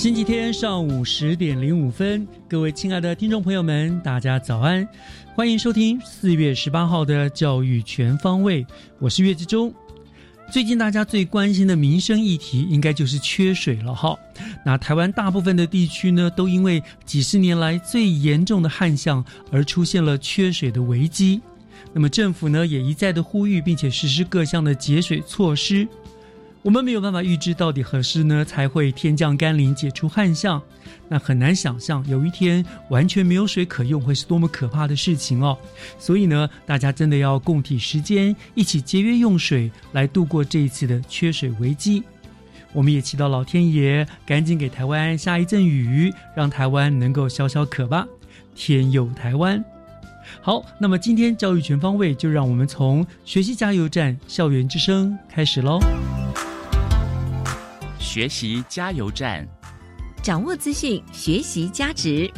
星期天上午十点零五分，各位亲爱的听众朋友们，大家早安，欢迎收听四月十八号的教育全方位，我是岳志忠。最近大家最关心的民生议题，应该就是缺水了哈。那台湾大部分的地区呢，都因为几十年来最严重的旱象而出现了缺水的危机。那么政府呢，也一再的呼吁，并且实施各项的节水措施。我们没有办法预知到底何时呢才会天降甘霖解除旱象，那很难想象有一天完全没有水可用会是多么可怕的事情哦。所以呢，大家真的要共体时间，一起节约用水，来度过这一次的缺水危机。我们也祈祷老天爷赶紧给台湾下一阵雨，让台湾能够消消渴吧。天佑台湾！好，那么今天教育全方位，就让我们从学习加油站校园之声开始喽。学习加油站，掌握资讯，学习加值。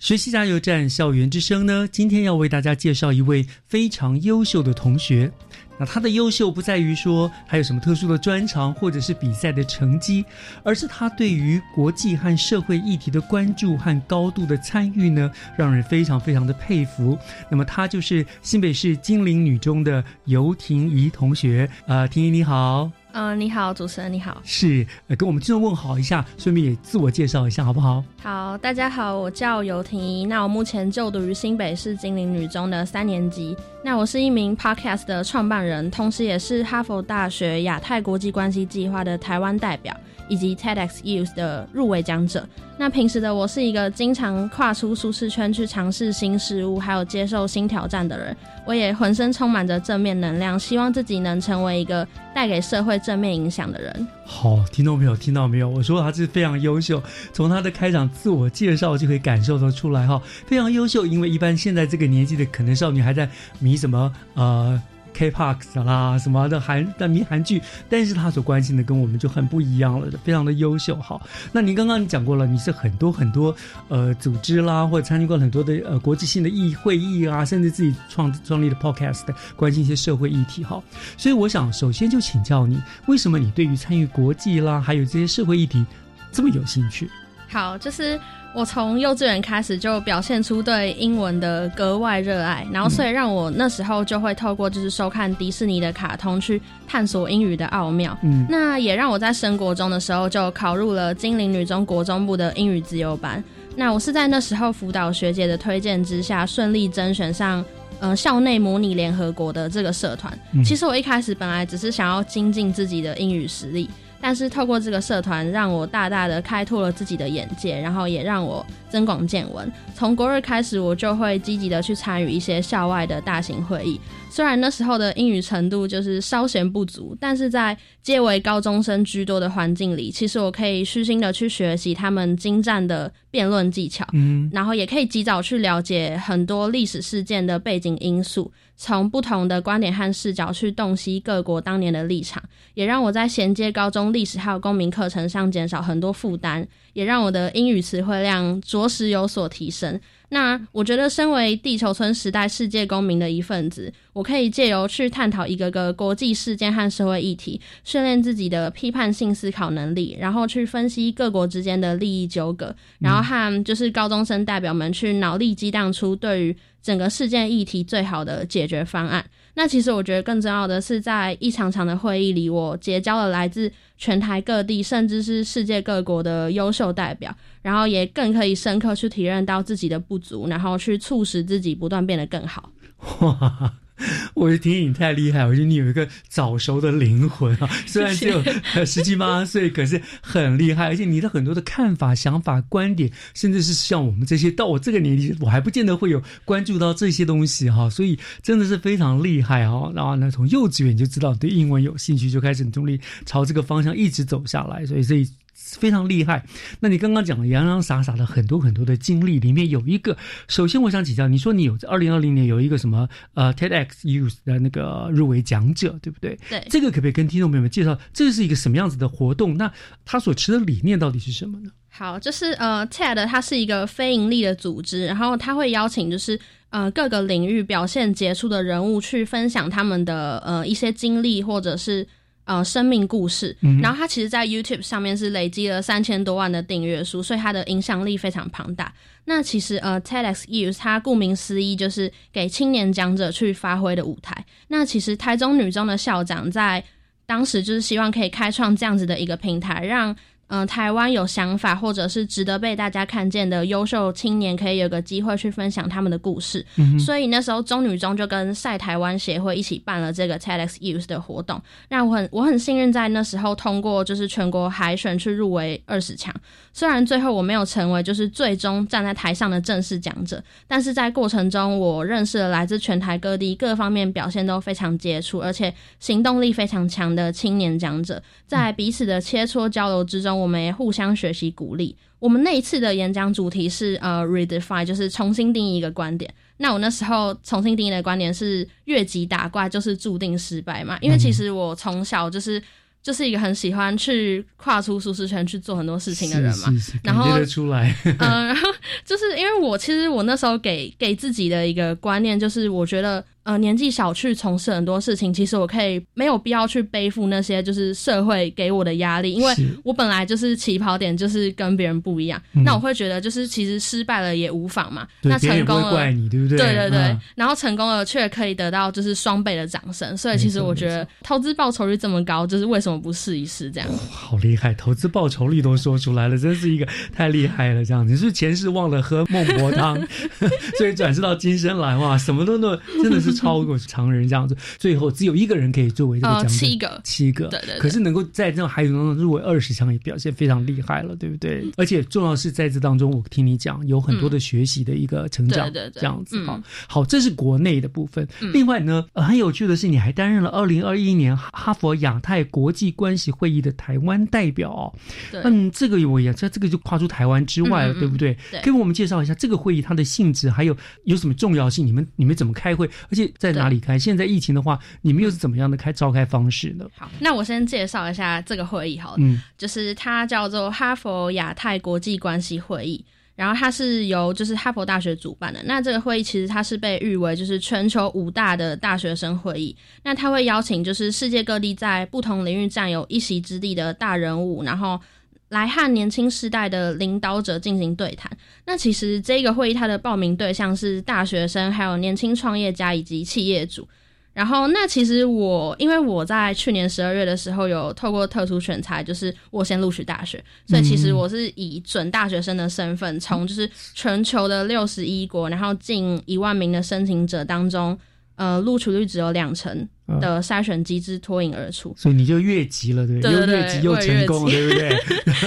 学习加油站，校园之声呢？今天要为大家介绍一位非常优秀的同学。那他的优秀不在于说还有什么特殊的专长或者是比赛的成绩，而是他对于国际和社会议题的关注和高度的参与呢，让人非常非常的佩服。那么他就是新北市金陵女中的游婷怡同学。呃，婷怡你好。嗯，你好，主持人你好，是，呃，跟我们听众问好一下，顺便也自我介绍一下，好不好？好，大家好，我叫尤婷怡，那我目前就读于新北市金陵女中的三年级，那我是一名 podcast 的创办人，同时也是哈佛大学亚太国际关系计划的台湾代表。以及 TEDx Youth 的入围讲者。那平时的我是一个经常跨出舒适圈去尝试新事物，还有接受新挑战的人。我也浑身充满着正面能量，希望自己能成为一个带给社会正面影响的人。好，听到没有？听到没有？我说他是非常优秀，从他的开场自我介绍就可以感受得出来哈，非常优秀。因为一般现在这个年纪的可能少女还在迷什么呃。K-pop 啦，什么的韩的迷韩剧，但是他所关心的跟我们就很不一样了，非常的优秀。好，那您刚刚你讲过了，你是很多很多呃组织啦，或者参加过很多的呃国际性的议会议啊，甚至自己创创立的 podcast，关心一些社会议题。哈，所以我想首先就请教你，为什么你对于参与国际啦，还有这些社会议题这么有兴趣？好，就是。我从幼稚园开始就表现出对英文的格外热爱，然后所以让我那时候就会透过就是收看迪士尼的卡通去探索英语的奥妙。嗯，那也让我在升国中的时候就考入了金陵女中国中部的英语自由班。那我是在那时候辅导学姐的推荐之下，顺利甄选上呃校内模拟联合国的这个社团。其实我一开始本来只是想要精进自己的英语实力。但是透过这个社团，让我大大的开拓了自己的眼界，然后也让我增广见闻。从国日开始，我就会积极的去参与一些校外的大型会议。虽然那时候的英语程度就是稍嫌不足，但是在皆为高中生居多的环境里，其实我可以虚心的去学习他们精湛的辩论技巧，嗯，然后也可以及早去了解很多历史事件的背景因素。从不同的观点和视角去洞悉各国当年的立场，也让我在衔接高中历史还有公民课程上减少很多负担，也让我的英语词汇量着实有所提升。那我觉得，身为地球村时代世界公民的一份子，我可以借由去探讨一个个国际事件和社会议题，训练自己的批判性思考能力，然后去分析各国之间的利益纠葛，然后和就是高中生代表们去脑力激荡出对于整个事件议题最好的解决方案。那其实我觉得更重要的是，在一场场的会议里，我结交了来自全台各地，甚至是世界各国的优秀代表，然后也更可以深刻去体验到自己的不足，然后去促使自己不断变得更好。哇！我觉得婷你太厉害，我觉得你有一个早熟的灵魂啊！虽然只有十七八岁，可是很厉害，而且你的很多的看法、想法、观点，甚至是像我们这些到我这个年纪，我还不见得会有关注到这些东西哈，所以真的是非常厉害哈。然后呢，从幼稚园就知道对英文有兴趣，就开始努力朝这个方向一直走下来，所以这。非常厉害。那你刚刚讲的洋洋洒洒的很多很多的经历，里面有一个，首先我想请教，你说你有二零二零年有一个什么呃 TEDx Youth 的那个入围讲者，对不对？对。这个可不可以跟听众朋友们介绍，这是一个什么样子的活动？那他所持的理念到底是什么呢？好，就是呃 TED 它是一个非盈利的组织，然后他会邀请就是呃各个领域表现杰出的人物去分享他们的呃一些经历或者是。呃，生命故事，然后他其实，在 YouTube 上面是累积了三千多万的订阅数，所以他的影响力非常庞大。那其实，呃，TEDx Youth 它顾名思义就是给青年讲者去发挥的舞台。那其实台中女中的校长在当时就是希望可以开创这样子的一个平台，让。嗯，台湾有想法或者是值得被大家看见的优秀青年，可以有个机会去分享他们的故事。所以那时候中女中就跟赛台湾协会一起办了这个 TEDx Youth 的活动，让我很我很幸运在那时候通过就是全国海选去入围二十强。虽然最后我没有成为就是最终站在台上的正式讲者，但是在过程中我认识了来自全台各地各方面表现都非常杰出，而且行动力非常强的青年讲者，在彼此的切磋交流之中。我们也互相学习鼓励。我们那一次的演讲主题是呃，redefine，就是重新定义一个观点。那我那时候重新定义的观点是，越级打怪就是注定失败嘛。因为其实我从小就是就是一个很喜欢去跨出舒适圈去做很多事情的人嘛。然后出来，嗯，然后 就是因为我其实我那时候给给自己的一个观念就是，我觉得。呃，年纪小去从事很多事情，其实我可以没有必要去背负那些就是社会给我的压力，因为我本来就是起跑点就是跟别人不一样。那我会觉得就是其实失败了也无妨嘛。那成功了，怪你对不对？对对对。然后成功了却可以得到就是双倍的掌声，所以其实我觉得投资报酬率这么高，就是为什么不试一试这样？好厉害，投资报酬率都说出来了，真是一个太厉害了。这样你是前世忘了喝孟婆汤，所以转世到今生来哇，什么都能，真的是。超过常人这样子，最后只有一个人可以作为这个奖者，七个，七个，对对。可是能够在这种海选当中入围二十强，也表现非常厉害了，对不对？而且重要是在这当中，我听你讲有很多的学习的一个成长，对对，这样子哈。好，这是国内的部分。另外呢，很有趣的是，你还担任了二零二一年哈佛亚太国际关系会议的台湾代表。嗯，这个我也这这个就跨出台湾之外了，对不对？对。给我们介绍一下这个会议它的性质，还有有什么重要性？你们你们怎么开会？而且在哪里开？现在疫情的话，你们又是怎么样的开召开方式呢？好，那我先介绍一下这个会议好了，嗯，就是它叫做哈佛亚太国际关系会议，然后它是由就是哈佛大学主办的。那这个会议其实它是被誉为就是全球五大的大学生会议。那它会邀请就是世界各地在不同领域占有一席之地的大人物，然后。来和年轻世代的领导者进行对谈。那其实这个会议它的报名对象是大学生，还有年轻创业家以及企业主。然后，那其实我因为我在去年十二月的时候有透过特殊选材，就是我先录取大学，所以其实我是以准大学生的身份，从就是全球的六十一国，然后近一万名的申请者当中。呃，录取率只有两成的筛选机制脱颖而出，所以你就越级了，对不对？又越级又成功，对不对？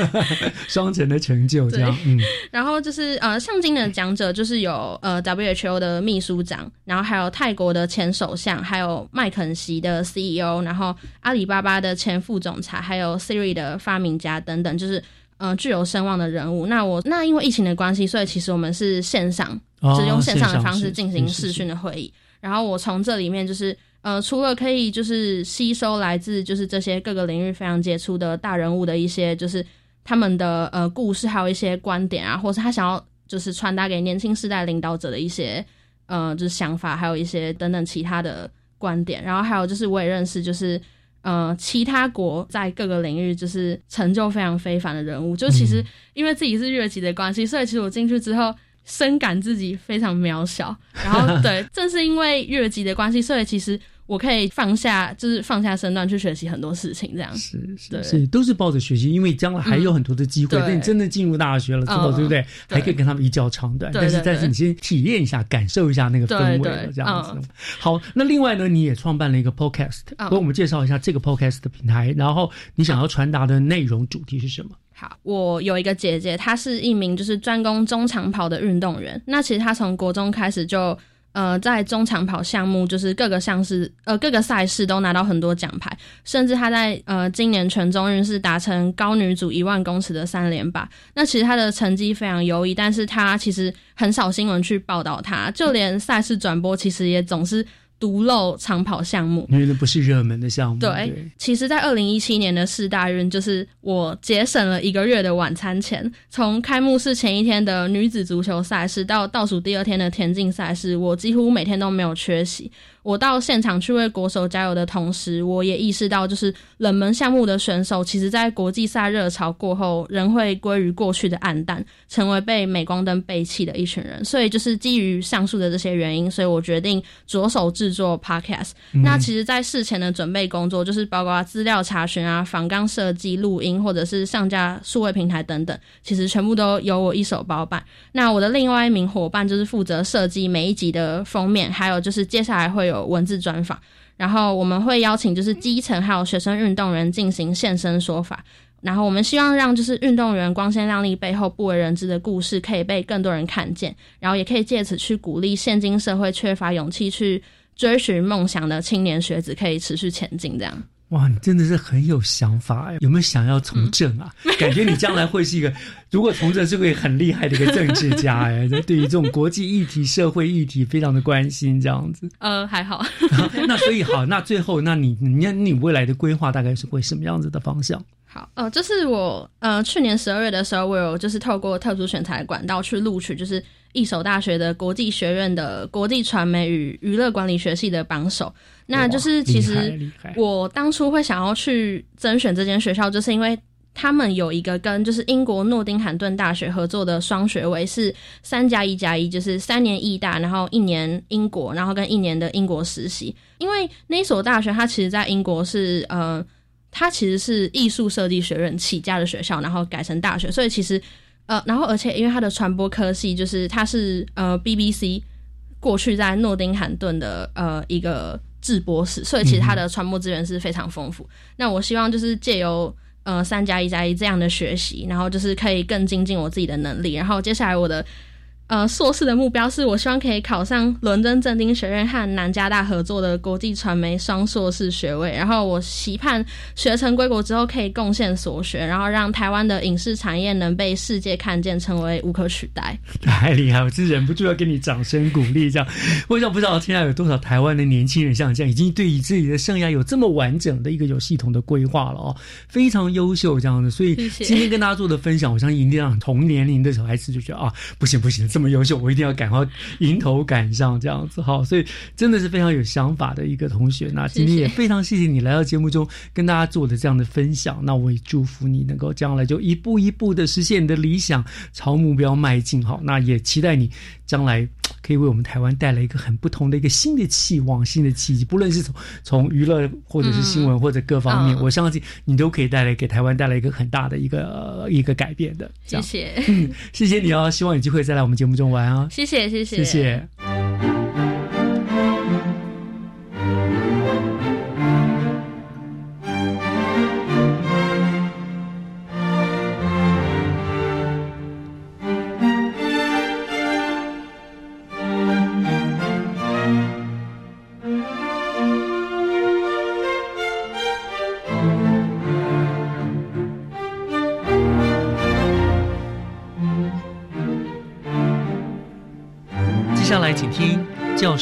双层的成就，这样。嗯。然后就是呃，上今的讲者就是有呃 WHO 的秘书长，然后还有泰国的前首相，还有麦肯锡的 CEO，然后阿里巴巴的前副总裁，还有 Siri 的发明家等等，就是嗯具有声望的人物。那我那因为疫情的关系，所以其实我们是线上，就是用线上的方式进行视讯的会议。然后我从这里面就是，呃，除了可以就是吸收来自就是这些各个领域非常杰出的大人物的一些就是他们的呃故事，还有一些观点啊，或是他想要就是传达给年轻世代领导者的一些呃，就是想法，还有一些等等其他的观点。然后还有就是我也认识，就是呃，其他国在各个领域就是成就非常非凡的人物。就其实因为自己是越级的关系，所以其实我进去之后。深感自己非常渺小，然后 对，正是因为越级的关系，所以其实我可以放下，就是放下身段去学习很多事情，这样是是是，都是抱着学习，因为将来还有很多的机会。等你真的进入大学了之后，对不对？还可以跟他们一较长短。但是但是你先体验一下，感受一下那个氛围，这样子。好，那另外呢，你也创办了一个 podcast，给我们介绍一下这个 podcast 的平台，然后你想要传达的内容主题是什么？好，我有一个姐姐，她是一名就是专攻中长跑的运动员。那其实她从国中开始就呃在中长跑项目，就是各个项是呃各个赛事都拿到很多奖牌，甚至她在呃今年全中运是达成高女主一万公尺的三连霸。那其实她的成绩非常优异，但是她其实很少新闻去报道她，就连赛事转播其实也总是。独漏长跑项目，因为那不是热门的项目。对，其实，在二零一七年的四大运，就是我节省了一个月的晚餐钱。从开幕式前一天的女子足球赛事到倒数第二天的田径赛事，我几乎每天都没有缺席。我到现场去为国手加油的同时，我也意识到，就是冷门项目的选手，其实在国际赛热潮过后，仍会归于过去的暗淡，成为被镁光灯背弃的一群人。所以，就是基于上述的这些原因，所以我决定着手制作 Podcast。那其实，在事前的准备工作，就是包括资料查询啊、仿纲设计、录音，或者是上架数位平台等等，其实全部都由我一手包办。那我的另外一名伙伴就是负责设计每一集的封面，还有就是接下来会。有文字专访，然后我们会邀请就是基层还有学生运动员进行现身说法，然后我们希望让就是运动员光鲜亮丽背后不为人知的故事可以被更多人看见，然后也可以借此去鼓励现今社会缺乏勇气去追寻梦想的青年学子可以持续前进，这样。哇，你真的是很有想法哎！有没有想要从政啊？感觉你将来会是一个，如果从政是会很厉害的一个政治家哎！对于这种国际议题、社会议题非常的关心，这样子。呃，还好。那所以好，那最后，那你你你未来的规划大概是会什么样子的方向？好，呃，就是我呃去年十二月的时候，我有就是透过特殊选材管道去录取，就是一所大学的国际学院的国际传媒与娱乐管理学系的榜首。那就是其实我当初会想要去甄选这间学校，就是因为他们有一个跟就是英国诺丁汉顿大学合作的双学位，是三加一加一，就是三年义大，然后一年英国，然后跟一年的英国实习。因为那所大学它其实在英国是呃。它其实是艺术设计学院起家的学校，然后改成大学，所以其实呃，然后而且因为它的传播科系就是它是呃 BBC 过去在诺丁汉顿的呃一个制播室，所以其实它的传播资源是非常丰富。那我希望就是借由呃三加一加一这样的学习，然后就是可以更精进我自己的能力，然后接下来我的。呃，硕士的目标是我希望可以考上伦敦政经学院和南加大合作的国际传媒双硕士学位，然后我期盼学成归国之后可以贡献所学，然后让台湾的影视产业能被世界看见，成为无可取代。太厉害！我是忍不住要给你掌声鼓励。这样，我想不知道现在有多少台湾的年轻人像这样，已经对于自己的生涯有这么完整的一个有系统的规划了哦，非常优秀这样的。所以今天跟大家做的分享，我相信一定让同年龄的小孩子就觉得啊，不行不行。这么优秀，我一定要赶快迎头赶上这样子哈，所以真的是非常有想法的一个同学。那今天也非常谢谢你来到节目中跟大家做的这样的分享。那我也祝福你能够将来就一步一步的实现你的理想，朝目标迈进。好，那也期待你将来可以为我们台湾带来一个很不同的一个新的期望、新的契机。不论是从从娱乐或者是新闻或者各方面，我相信你都可以带来给台湾带来一个很大的一个一个改变的。谢谢，嗯，谢谢你哦，希望有机会再来我们节目。节目中玩啊！谢谢谢谢谢谢。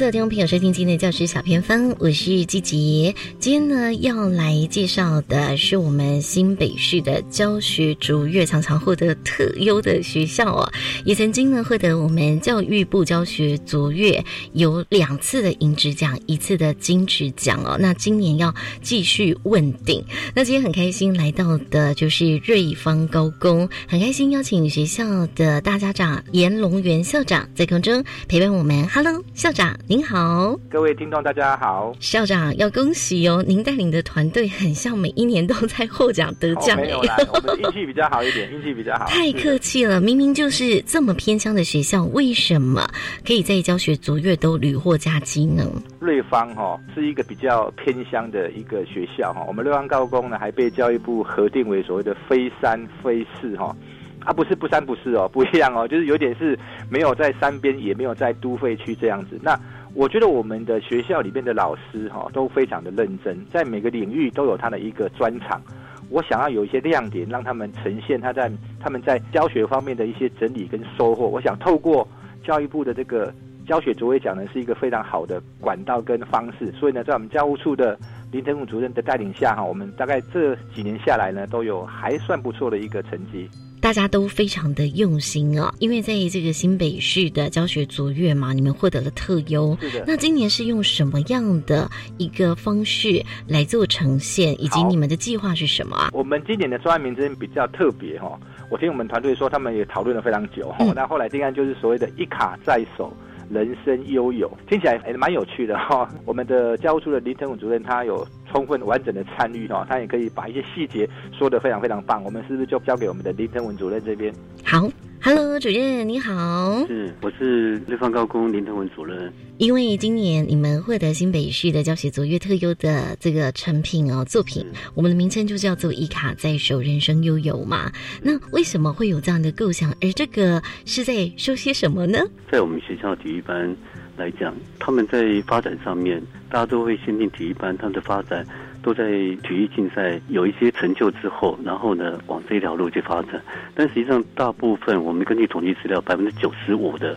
所有听众朋友收听今天的教师小偏方，我是季杰。今天呢要来介绍的是我们新北市的教学卓越，常常获得特优的学校哦，也曾经呢获得我们教育部教学卓越有两次的银质奖，一次的金质奖哦。那今年要继续问鼎。那今天很开心来到的就是瑞芳高工，很开心邀请学校的大家长严龙元校长在空中陪伴我们。Hello，校长。您好，各位听众，大家好。校长要恭喜哦，您带领的团队很像每一年都在获奖得奖哦。没有啦，我们运气比较好一点，运气比较好。太客气了，明明就是这么偏乡的学校，为什么可以在教学卓越都屡获佳绩呢？瑞芳哈是一个比较偏乡的一个学校哈，我们瑞芳高工呢还被教育部核定为所谓的非三非四哈。啊，不是不三不四哦，不一样哦，就是有点是没有在山边，也没有在都会区这样子。那我觉得我们的学校里面的老师哈都非常的认真，在每个领域都有他的一个专长。我想要有一些亮点，让他们呈现他在他们在教学方面的一些整理跟收获。我想透过教育部的这个教学卓越奖呢，是一个非常好的管道跟方式。所以呢，在我们教务处的林腾武主任的带领下哈，我们大概这几年下来呢，都有还算不错的一个成绩。大家都非常的用心哦，因为在这个新北市的教学卓越嘛，你们获得了特优。那今年是用什么样的一个方式来做呈现，以及你们的计划是什么啊？我们今年的专案名称比较特别哈，我听我们团队说，他们也讨论了非常久那后来定案就是所谓的一卡在手。人生悠游听起来还蛮有趣的哈。我们的教务处的林腾武主任他有充分完整的参与哈，他也可以把一些细节说得非常非常棒。我们是不是就交给我们的林腾文主任这边？好，Hello，主任你好，是我是瑞芳高工林腾文主任。因为今年你们获得新北市的教学卓越特优的这个成品哦作品，我们的名称就叫做“一卡在手，人生悠游”嘛。那为什么会有这样的构想？而这个是在说些什么呢？在我们学校体育班来讲，他们在发展上面，大家都会先进体育班，他们的发展都在体育竞赛有一些成就之后，然后呢往这条路去发展。但实际上，大部分我们根据统计资料，百分之九十五的。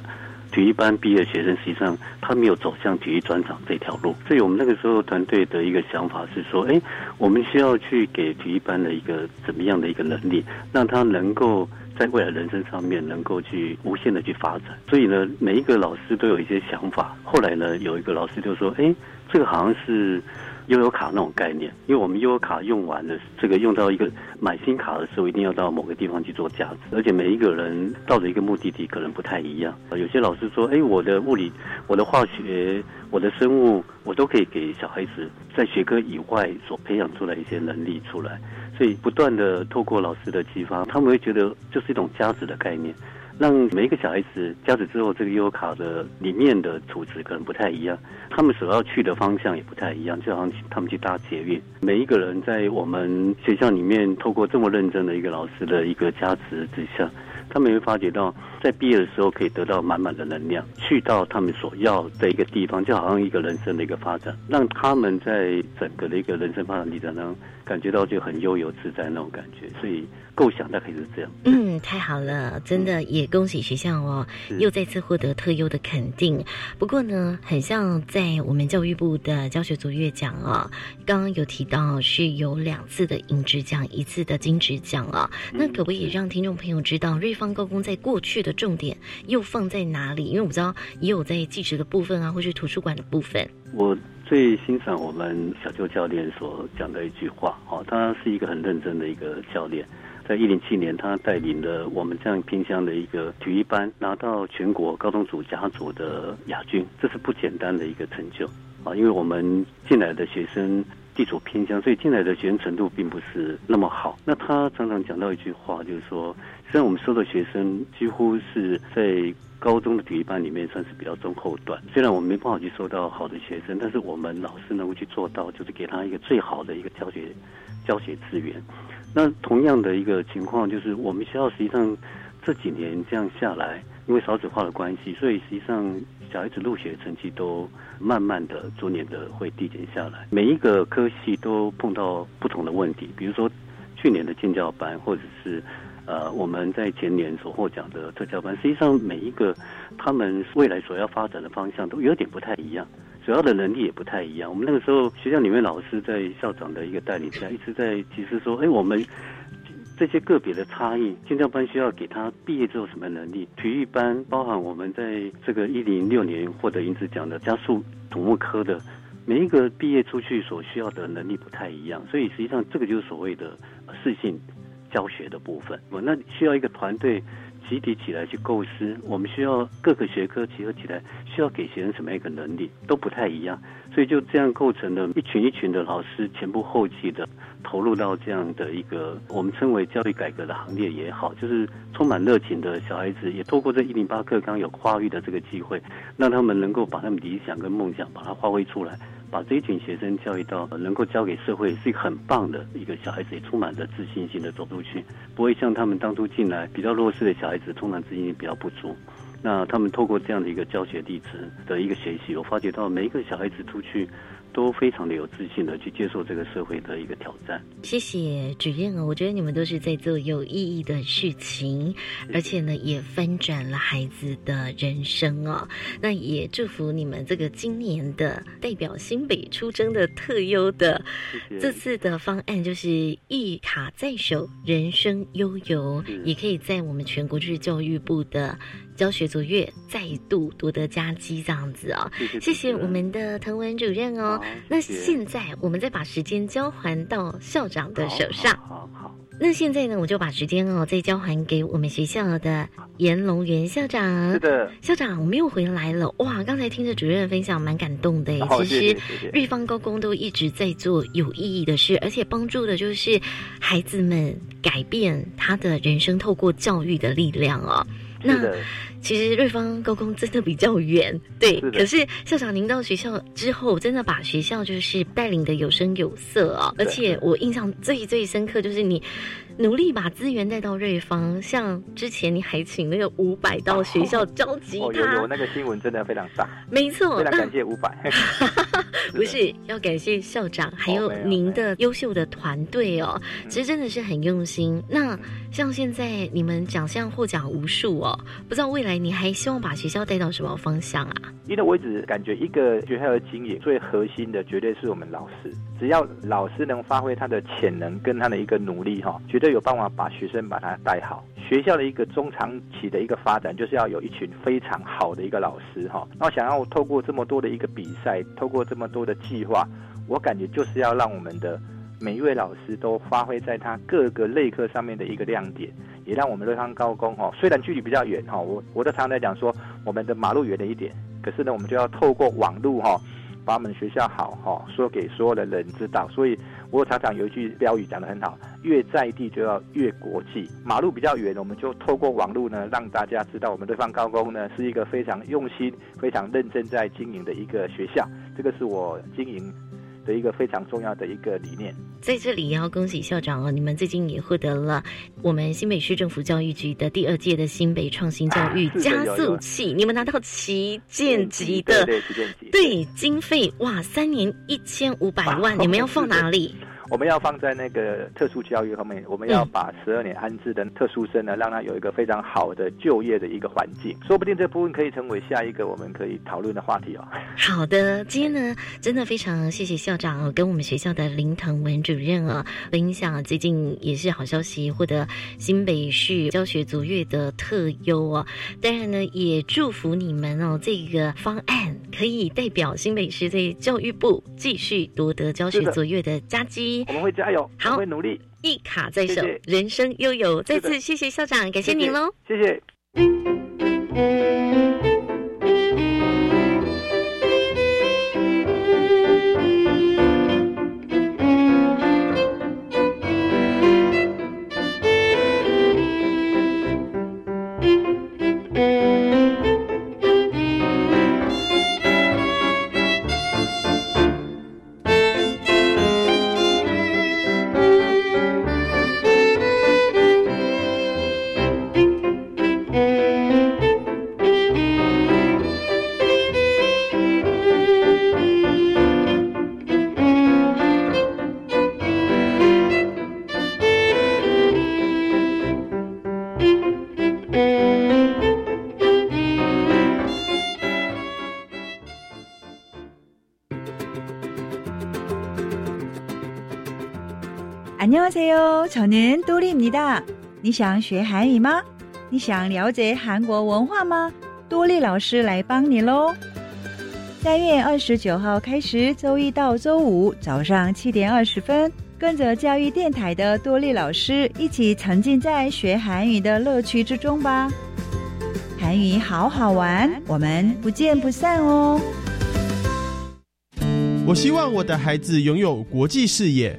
体育班毕业学生，实际上他没有走向体育专长这条路，所以我们那个时候团队的一个想法是说，哎，我们需要去给体育班的一个怎么样的一个能力，让他能够在未来人生上面能够去无限的去发展。所以呢，每一个老师都有一些想法。后来呢，有一个老师就说，哎，这个好像是。悠游卡那种概念，因为我们悠游卡用完了，这个用到一个买新卡的时候，一定要到某个地方去做价值，而且每一个人到的一个目的地可能不太一样。有些老师说：“哎，我的物理、我的化学、我的生物，我都可以给小孩子在学科以外所培养出来一些能力出来。”所以不断的透过老师的激发，他们会觉得就是一种价值的概念。让每一个小孩子加持之后，这个优卡的里面的图纸可能不太一样，他们所要去的方向也不太一样，就好像他们去搭捷运。每一个人在我们学校里面，透过这么认真的一个老师的一个加持之下，他们会发觉到，在毕业的时候可以得到满满的能量，去到他们所要的一个地方，就好像一个人生的一个发展，让他们在整个的一个人生发展历程中，感觉到就很悠游自在那种感觉。所以构想大概就是这样。嗯，太好了，真的也恭喜学校哦，又再次获得特优的肯定。不过呢，很像在我们教育部的教学卓越奖啊，刚刚有提到是有两次的银质奖，一次的金质奖啊。那可不可以让听众朋友知道，瑞芳高工在过去的重点又放在哪里？因为我知道也有在记者的部分啊，或是图书馆的部分。我最欣赏我们小邱教练所讲的一句话，哦，他是一个很认真的一个教练。在一零七年，他带领了我们这样偏乡的一个体育班，拿到全国高中组甲组的亚军，这是不简单的一个成就啊！因为我们进来的学生地处偏乡，所以进来的学生程度并不是那么好。那他常常讲到一句话，就是说，虽然我们收的学生几乎是在高中的体育班里面算是比较中后段，虽然我们没办法去收到好的学生，但是我们老师能够去做到，就是给他一个最好的一个教学教学资源。那同样的一个情况，就是我们学校实际上这几年这样下来，因为少子化的关系，所以实际上小孩子入学成绩都慢慢的、逐年的会递减下来。每一个科系都碰到不同的问题，比如说去年的建教班，或者是呃，我们在前年所获奖的特教班，实际上每一个他们未来所要发展的方向都有点不太一样，主要的能力也不太一样。我们那个时候学校里面老师在校长的一个带领下，一直在提示说，哎，我们这些个别的差异，建教班需要给他毕业之后什么能力？体育班包含我们在这个一零六年获得银子奖的加速土木科的。每一个毕业出去所需要的能力不太一样，所以实际上这个就是所谓的适性教学的部分。那需要一个团队集体起来去构思，我们需要各个学科结合起来，需要给学生什么样一个能力都不太一样，所以就这样构成了一群一群的老师前仆后继的投入到这样的一个我们称为教育改革的行列也好，就是充满热情的小孩子，也透过这一零八课纲有跨域的这个机会，让他们能够把他们理想跟梦想把它发挥出来。把这一群学生教育到能够交给社会，是一个很棒的一个小孩子，也充满着自信心的走出去，不会像他们当初进来比较弱势的小孩子，充满自信心比较不足。那他们透过这样的一个教学地址的一个学习，我发觉到每一个小孩子出去。都非常的有自信的去接受这个社会的一个挑战。谢谢主任哦，我觉得你们都是在做有意义的事情，而且呢也翻转了孩子的人生哦。那也祝福你们这个今年的代表新北出征的特优的这次的方案就是一卡在手，人生悠游，也可以在我们全国就是教育部的。教学卓越再度夺得佳绩，这样子哦，谢谢我们的滕文主任哦。那现在我们再把时间交还到校长的手上。好好。那现在呢，我就把时间哦再交还给我们学校的严龙元校长。是的，校长，我们又回来了。哇，刚才听着主任分享，蛮感动的。其实瑞芳高工都一直在做有意义的事，而且帮助的就是孩子们改变他的人生，透过教育的力量哦。那其实瑞芳高工真的比较远，对。可是校长您到学校之后，真的把学校就是带领的有声有色哦。而且我印象最最深刻就是你努力把资源带到瑞芳，像之前你还请那个五百到学校教吉他，有有那个新闻真的非常大。没错，非常感谢五百。不是要感谢校长，还有您的优秀的团队哦。其实真的是很用心。那像现在你们奖项获奖无数哦。不知道未来你还希望把学校带到什么方向啊？因为我一直感觉一个学校的经营最核心的绝对是我们老师，只要老师能发挥他的潜能跟他的一个努力哈，绝对有办法把学生把他带好。学校的一个中长期的一个发展，就是要有一群非常好的一个老师哈。那想要透过这么多的一个比赛，透过这么多的计划，我感觉就是要让我们的每一位老师都发挥在他各个类科上面的一个亮点。也让我们瑞芳高工哈，虽然距离比较远哈，我我都常在讲说，我们的马路远了一点，可是呢，我们就要透过网路哈，把我们学校好哈说给所有的人知道。所以我常常有一句标语讲得很好，越在地就要越国际。马路比较远，我们就透过网络呢，让大家知道我们对方高工呢是一个非常用心、非常认真在经营的一个学校。这个是我经营。的一个非常重要的一个理念，在这里要恭喜校长哦！你们最近也获得了我们新北市政府教育局的第二届的新北创新教育加速器，你们拿到旗舰级的对旗舰级对经费哇，三年一千五百万，你们要放哪里？我们要放在那个特殊教育方面，我们要把十二年安置的特殊生呢，让他有一个非常好的就业的一个环境。说不定这部分可以成为下一个我们可以讨论的话题哦。好的，今天呢，真的非常谢谢校长跟我们学校的林腾文主任啊，分享最近也是好消息，获得新北市教学卓越的特优哦。当然呢，也祝福你们哦，这个方案可以代表新北市在教育部继续夺得教学卓越的佳绩。我们会加油，好，会努力，一卡在手，人生悠悠。再次谢谢校长，感谢您喽，谢谢。저는多丽입니다。你想学韩语吗？你想了解韩国文化吗？多丽老师来帮你喽！三月二十九号开始，周一到周五早上七点二十分，跟着教育电台的多丽老师一起沉浸在学韩语的乐趣之中吧。韩语好好玩，我们不见不散哦！我希望我的孩子拥有国际视野。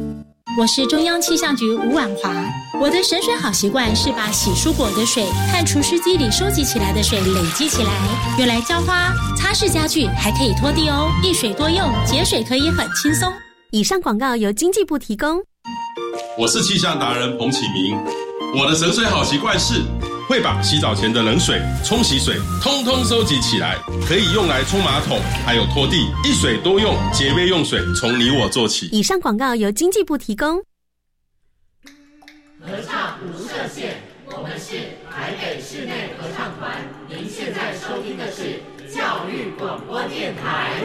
我是中央气象局吴婉华。我的省水好习惯是把洗蔬果的水和除湿机里收集起来的水累积起来，用来浇花、擦拭家具，还可以拖地哦。一水多用，节水可以很轻松。以上广告由经济部提供。我是气象达人彭启明。我的省水好习惯是。会把洗澡前的冷水、冲洗水通通收集起来，可以用来冲马桶，还有拖地，一水多用，节约用水，从你我做起。以上广告由经济部提供。合唱无设限，我们是台北室内合唱团。您现在收听的是教育广播电台。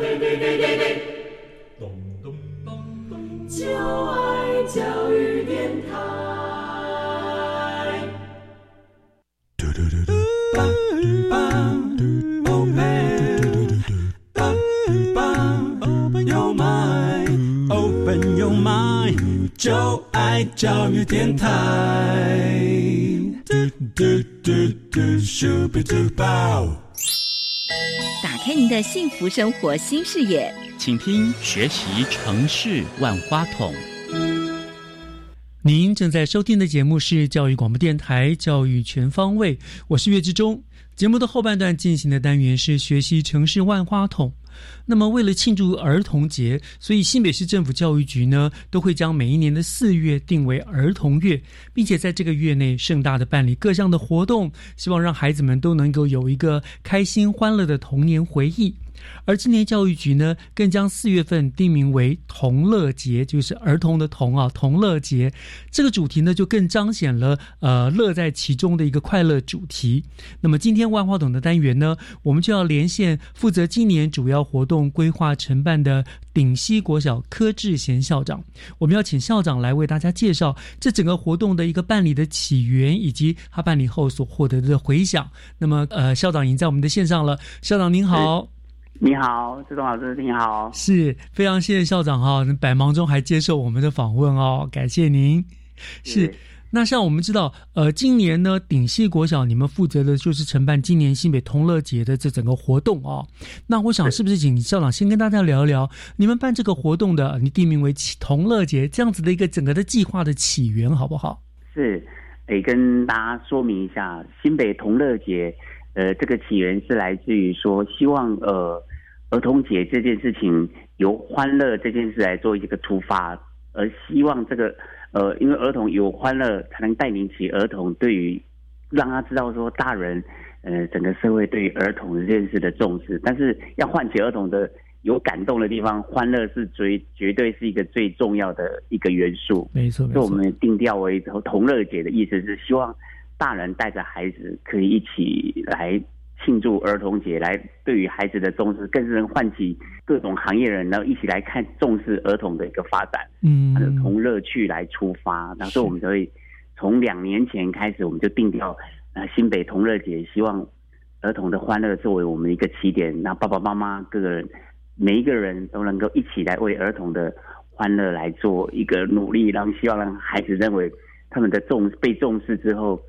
就爱教育电台。Open your mind, open your mind，就爱教育电台。打开您的幸福生活新视野。请听学习城市万花筒。您正在收听的节目是教育广播电台《教育全方位》，我是岳志忠。节目的后半段进行的单元是学习城市万花筒。那么，为了庆祝儿童节，所以新北市政府教育局呢，都会将每一年的四月定为儿童月，并且在这个月内盛大的办理各项的活动，希望让孩子们都能够有一个开心欢乐的童年回忆。而今年教育局呢，更将四月份定名为同乐节，就是儿童的童啊，同乐节。这个主题呢，就更彰显了呃乐在其中的一个快乐主题。那么今天万花筒的单元呢，我们就要连线负责今年主要活动规划承办的顶溪国小柯志贤校长。我们要请校长来为大家介绍这整个活动的一个办理的起源，以及他办理后所获得的回响。那么呃，校长已经在我们的线上了，校长您好。你好，志东老师，你好，是非常谢谢校长哈，百忙中还接受我们的访问哦，感谢您。是，那像我们知道，呃，今年呢，顶溪国小你们负责的就是承办今年新北同乐节的这整个活动哦。那我想是不是请校长先跟大家聊一聊你们办这个活动的，你定名为同乐节这样子的一个整个的计划的起源，好不好？是，得跟大家说明一下，新北同乐节，呃，这个起源是来自于说，希望呃。儿童节这件事情由欢乐这件事来做一个出发，而希望这个呃，因为儿童有欢乐，才能带领起儿童对于让他知道说大人呃整个社会对于儿童这件事的重视。但是要唤起儿童的有感动的地方，欢乐是最绝对是一个最重要的一个元素。没错，所以我们定调为同乐节的意思是希望大人带着孩子可以一起来。庆祝儿童节，来对于孩子的重视，更是能唤起各种行业人，然后一起来看重视儿童的一个发展。嗯，从乐趣来出发，然后我们就会从两年前开始，我们就定掉呃新北同乐节，希望儿童的欢乐作为我们一个起点。那爸爸妈妈各个人每一个人都能够一起来为儿童的欢乐来做一个努力，然后希望让孩子认为他们的重被重视之后。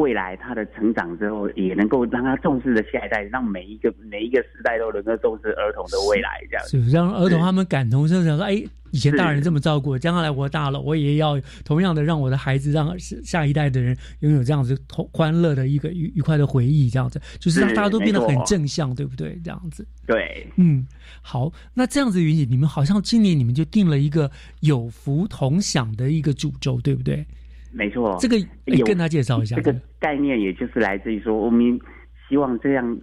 未来他的成长之后，也能够让他重视的下一代，让每一个每一个时代都能够重视儿童的未来，这样是让儿童他们感同身受，说：“哎，以前大人这么照顾，将来我大了，我也要同样的让我的孩子，让下一代的人拥有这样子同欢乐的一个愉愉快的回忆，这样子，就是让大家都变得很正向，对不对？这样子。对，嗯，好，那这样子，云姐，你们好像今年你们就定了一个有福同享的一个主轴，对不对？没错，这个也跟他介绍一下。这个概念也就是来自于说，我们希望这样，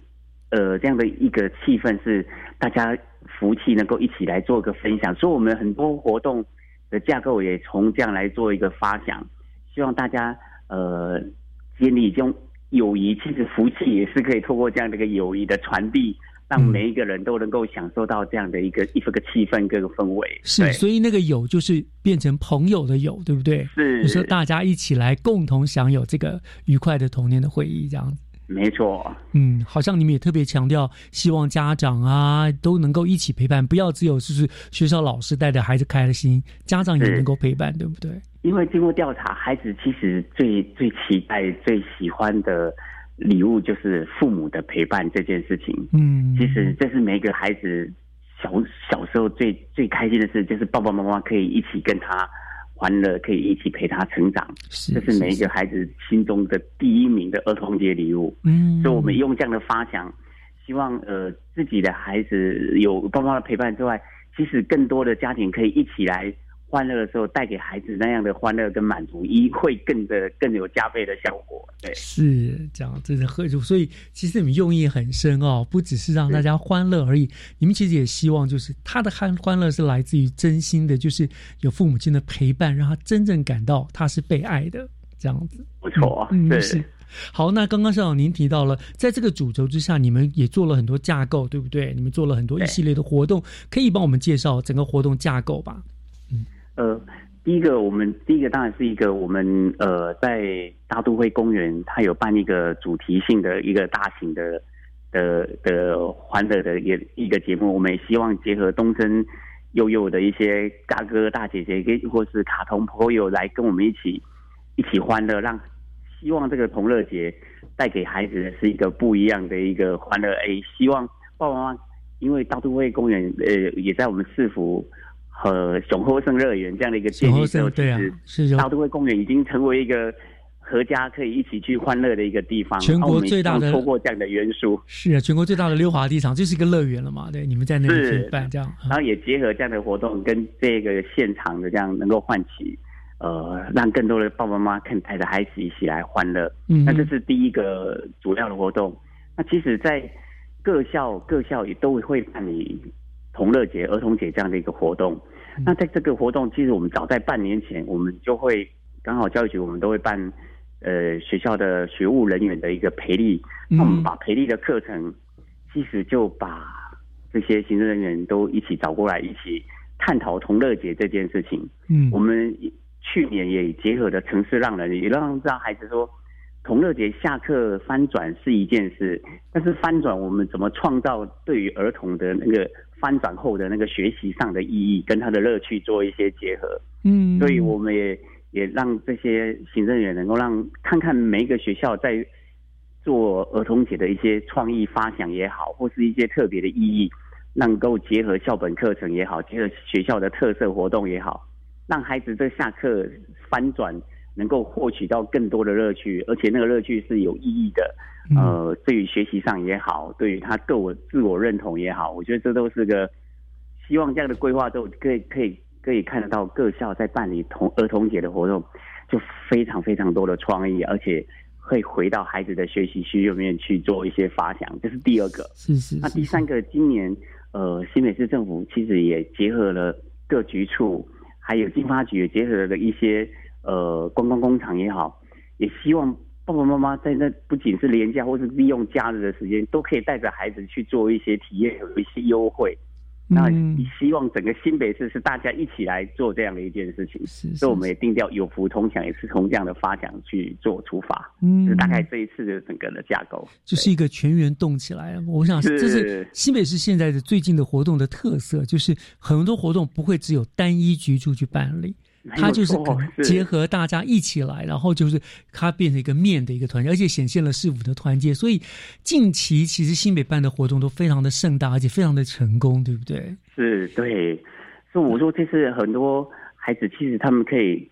呃，这样的一个气氛是大家。福气能够一起来做个分享，所以我们很多活动的架构也从这样来做一个发想，希望大家呃建立一种友谊，其实福气也是可以透过这样的一个友谊的传递，让每一个人都能够享受到这样的一个一个个气氛、各个氛围。是，所以那个友就是变成朋友的友，对不对？是，就说大家一起来共同享有这个愉快的童年的回忆，这样。没错，嗯，好像你们也特别强调，希望家长啊都能够一起陪伴，不要只有就是学校老师带着孩子开了心，家长也能够陪伴，对不对？因为经过调查，孩子其实最最期待、最喜欢的礼物就是父母的陪伴这件事情。嗯，其实这是每个孩子小小时候最最开心的事，就是爸爸妈妈可以一起跟他。玩乐可以一起陪他成长，这是每一个孩子心中的第一名的儿童节礼物。嗯，所以我们用这样的发想，希望呃自己的孩子有爸妈的陪伴之外，其实更多的家庭可以一起来。欢乐的时候带给孩子那样的欢乐跟满足，一会更的更有加倍的效果。对，是这样，真的喝酒。所以其实你们用意很深哦，不只是让大家欢乐而已。你们其实也希望，就是他的欢欢乐是来自于真心的，就是有父母亲的陪伴，让他真正感到他是被爱的。这样子，不错。嗯，是。好，那刚刚校长您提到了，在这个主轴之下，你们也做了很多架构，对不对？你们做了很多一系列的活动，可以帮我们介绍整个活动架构吧？呃，第一个，我们第一个当然是一个我们呃，在大都会公园，它有办一个主题性的一个大型的的的欢乐的一一个节目。我们也希望结合东森悠悠的一些大哥大姐姐，跟或是卡通朋友来跟我们一起一起欢乐，让希望这个同乐节带给孩子的是一个不一样的一个欢乐。哎，希望爸爸妈妈，因为大都会公园呃也在我们市府。和熊猴生乐园这样的一个建立之后，其实大都会公园已经成为一个合家可以一起去欢乐的一个地方。全国最大的透过这样的元素，是啊，全国最大的溜滑梯场就是一个乐园了嘛？对，你们在那里办这样，然后也结合这样的活动跟这个现场的这样，能够唤起呃，让更多的爸爸妈妈看带着孩子一起来欢乐。嗯，那这是第一个主要的活动。那其实，在各校各校也都会办理。同乐节、儿童节这样的一个活动，那在这个活动，其实我们早在半年前，我们就会刚好教育局我们都会办，呃，学校的学务人员的一个培力，那我们把培力的课程，其实就把这些行政人员都一起找过来，一起探讨同乐节这件事情。嗯，我们去年也结合的城市让人，也让让孩子说。同乐节下课翻转是一件事，但是翻转我们怎么创造对于儿童的那个翻转后的那个学习上的意义，跟他的乐趣做一些结合。嗯，所以我们也也让这些行政员能够让看看每一个学校在做儿童节的一些创意发想也好，或是一些特别的意义，能够结合校本课程也好，结合学校的特色活动也好，让孩子在下课翻转。能够获取到更多的乐趣，而且那个乐趣是有意义的。呃，对于学习上也好，对于他个我自我认同也好，我觉得这都是个希望这样的规划都可以可以可以看得到各校在办理童儿童节的活动，就非常非常多的创意，而且会回到孩子的学习需求面去做一些发想。这是第二个。是是。那第三个，今年呃，新北市政府其实也结合了各局处，还有经发局也结合了一些。呃，观光工厂也好，也希望爸爸妈妈在那不仅是廉价，或是利用假日的时间，都可以带着孩子去做一些体验，有一些优惠。那希望整个新北市是大家一起来做这样的一件事情，是所以我们也定调有福同享，也是从这样的发想去做出发。嗯，大概这一次的整个的架构，就是一个全员动起来。我想这是新北市现在的最近的活动的特色，就是很多活动不会只有单一局处去办理。它就是结合大家一起来，然后就是它变成一个面的一个团结，而且显现了市府的团结。所以近期其实新北办的活动都非常的盛大，而且非常的成功，对不对？是，对。所以我说这次很多孩子其实他们可以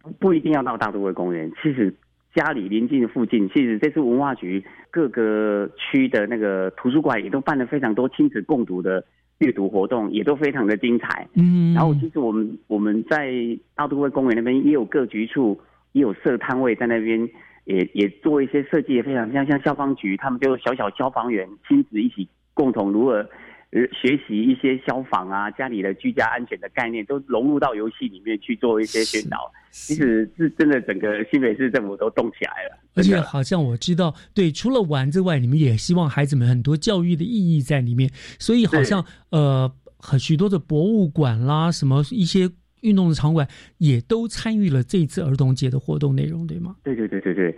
不不一定要到大都会公园，其实家里临近附近，其实这次文化局各个区的那个图书馆也都办了非常多亲子共读的阅读活动，也都非常的精彩。嗯，然后其实我们我们在大都会公园那边也有各局处也有设摊位在那边。也也做一些设计，也非常像像消防局，他们就小小消防员亲子一起共同如何呃学习一些消防啊，家里的居家安全的概念，都融入到游戏里面去做一些宣导。其实是真的，整个新北市政府都动起来了。而且好像我知道，对，除了玩之外，你们也希望孩子们很多教育的意义在里面，所以好像呃很许多的博物馆啦，什么一些。运动的场馆也都参与了这次儿童节的活动内容，对吗？对对对对对，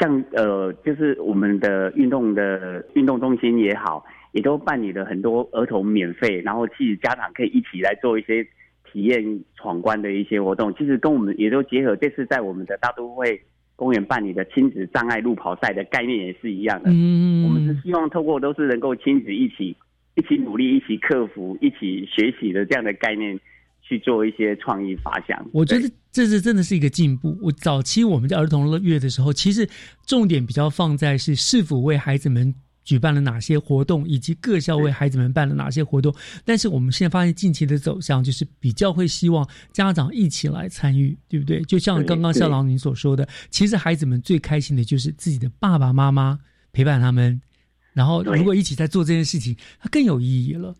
像呃，就是我们的运动的运动中心也好，也都办理了很多儿童免费，然后其实家长可以一起来做一些体验闯关的一些活动。其实跟我们也都结合，这次在我们的大都会公园办理的亲子障碍路跑赛的概念也是一样的。嗯，我们是希望透过都是能够亲子一起一起努力、一起克服、一起学习的这样的概念。去做一些创意发想，我觉得这是真的是一个进步。我早期我们在儿童乐月的时候，其实重点比较放在是是否为孩子们举办了哪些活动，以及各校为孩子们办了哪些活动。但是我们现在发现近期的走向就是比较会希望家长一起来参与，对不对？就像刚刚校长您所说的，其实孩子们最开心的就是自己的爸爸妈妈陪伴他们，然后如果一起在做这件事情，它更有意义了。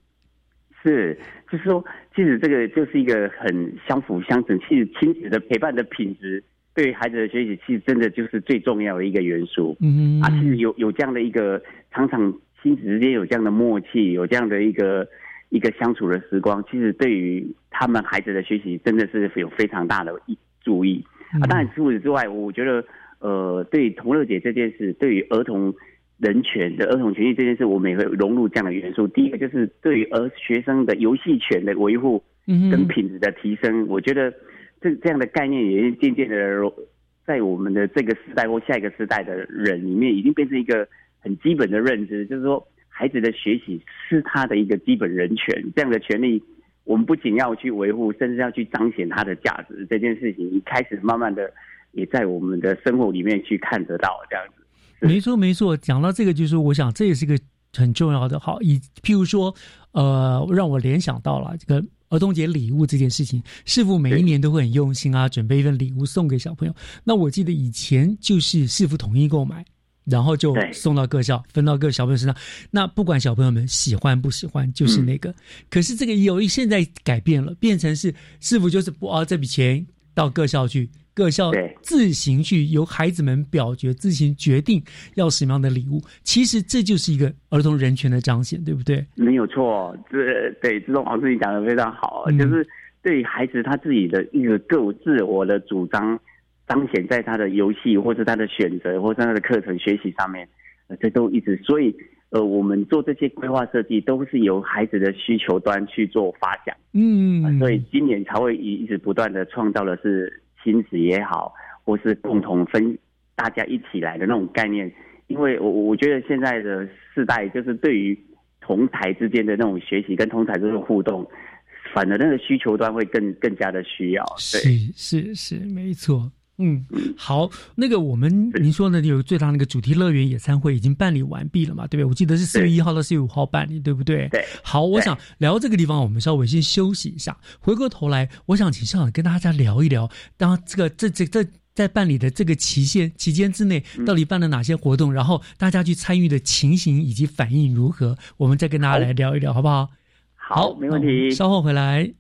是，就是说，其实这个就是一个很相辅相成。其实亲子的陪伴的品质，对于孩子的学习，其实真的就是最重要的一个元素。嗯啊，其实有有这样的一个常常亲子之间有这样的默契，有这样的一个一个相处的时光，其实对于他们孩子的学习，真的是有非常大的一注意啊。当然除此之外，我觉得呃，对同乐姐这件事，对于儿童。人权的儿童权益这件事，我们也会融入这样的元素。第一个就是对于儿学生的游戏权的维护，跟品质的提升。我觉得这这样的概念也渐渐的在我们的这个时代或下一个时代的人里面，已经变成一个很基本的认知，就是说孩子的学习是他的一个基本人权。这样的权利，我们不仅要去维护，甚至要去彰显它的价值。这件事情一开始慢慢的也在我们的生活里面去看得到这样子。没错，没错。讲到这个，就是我想这也是一个很重要的。好，以譬如说，呃，让我联想到了这个儿童节礼物这件事情，师傅每一年都会很用心啊，准备一份礼物送给小朋友。那我记得以前就是师傅统一购买，然后就送到各校，分到各小朋友身上。那不管小朋友们喜欢不喜欢，就是那个。可是这个有一现在改变了，变成是师傅就是不啊，这笔钱到各校去。各校自行去由孩子们表决，自行决定要什么样的礼物。其实这就是一个儿童人权的彰显，对不对？没有错，这对这种老师你讲的非常好，就是对于孩子他自己的一个个自我的主张彰显在他的游戏或者他的选择或者他的课程学习上面，这都一直。所以呃，我们做这些规划设计都是由孩子的需求端去做发想。嗯，所以今年才会一一直不断的创造的是。亲子也好，或是共同分，大家一起来的那种概念，因为我我觉得现在的世代就是对于同台之间的那种学习跟同台这种互动，反而那个需求端会更更加的需要。是是是，没错。嗯，好，那个我们您说的有最大那个主题乐园野餐会已经办理完毕了嘛？对不对？我记得是四月一号到四月五号办理，对不对？对。好，我想聊这个地方，我们稍微先休息一下，回过头来，我想请校长跟大家聊一聊，当这个这这这在办理的这个期限期间之内，到底办了哪些活动，然后大家去参与的情形以及反应如何，我们再跟大家来聊一聊，好不好？好，没问题。稍后回来。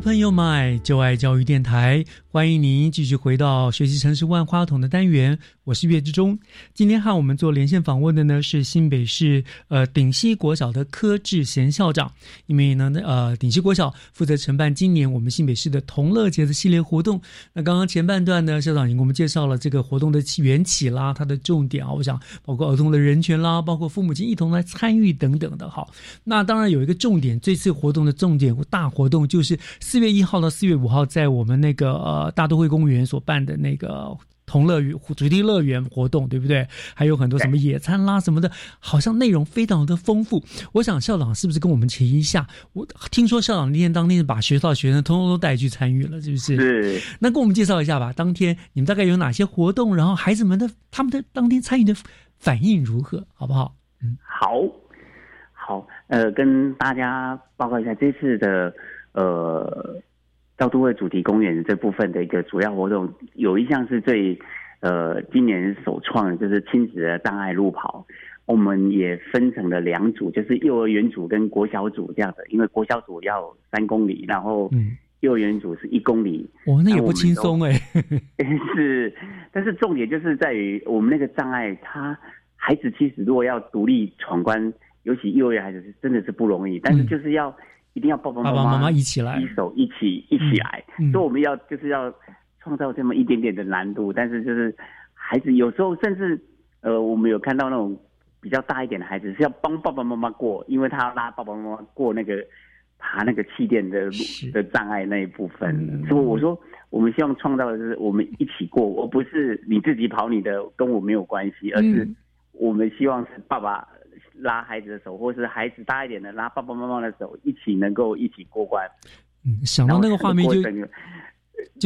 Open Your Mind，就爱教育电台，欢迎您继续回到学习城市万花筒的单元。我是岳志忠。今天和我们做连线访问的呢是新北市呃顶溪国小的柯志贤校长。因为呢呃顶溪国小负责承办今年我们新北市的同乐节的系列活动。那刚刚前半段呢，校长已经给我们介绍了这个活动的缘起啦，它的重点啊，我想包括儿童的人权啦，包括父母亲一同来参与等等的。好，那当然有一个重点，这次活动的重点大活动就是四月一号到四月五号，在我们那个呃大都会公园所办的那个。同乐园主题乐园活动，对不对？还有很多什么野餐啦什么的，好像内容非常的丰富。我想校长是不是跟我们提一下？我听说校长那天当天把学校学生通通都带去参与了，是不是？对。那跟我们介绍一下吧。当天你们大概有哪些活动？然后孩子们的他们的当天参与的反应如何？好不好？嗯，好，好。呃，跟大家报告一下这次的呃。到都会主题公园这部分的一个主要活动，有一项是最，呃，今年首创的，就是亲子的障碍路跑。我们也分成了两组，就是幼儿园组跟国小组这样的，因为国小组要三公里，然后幼儿园组是一公里。哦，那也不轻松哎。是，但是重点就是在于我们那个障碍，他孩子其实如果要独立闯关，尤其幼儿园孩子是真的是不容易，但是就是要。一定要爸爸妈妈一起来，一手一起一起来，所以我们要就是要创造这么一点点的难度。但是就是孩子有时候甚至呃，我们有看到那种比较大一点的孩子是要帮爸爸妈妈过，因为他要拉爸爸妈妈过那个爬那个气垫的路的障碍那一部分。所以我说，我们希望创造的是我们一起过，而不是你自己跑你的，跟我没有关系，而是我们希望是爸爸。拉孩子的手，或是孩子大一点的拉爸爸妈妈的手，一起能够一起过关。嗯，想到那个画面就，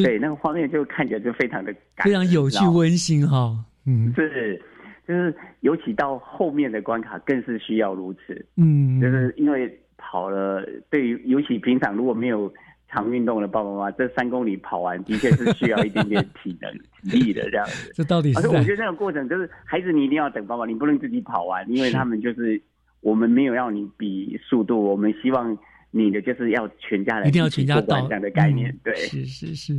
对那个画面就看起来就非常的非常有趣温馨哈。嗯，是，就是尤其到后面的关卡更是需要如此。嗯，就是因为跑了，对于尤其平常如果没有。常运动的爸爸妈妈，这三公里跑完的确是需要一点点体能、体力的这样子。这到底是？我觉得那个过程就是孩子，你一定要等爸爸，你不能自己跑完，因为他们就是我们没有要你比速度，我们希望你的就是要全家人一定要全家到这样的概念。对，是是是，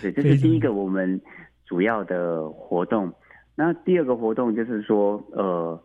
对，这是第一个我们主要的活动。那第二个活动就是说，呃，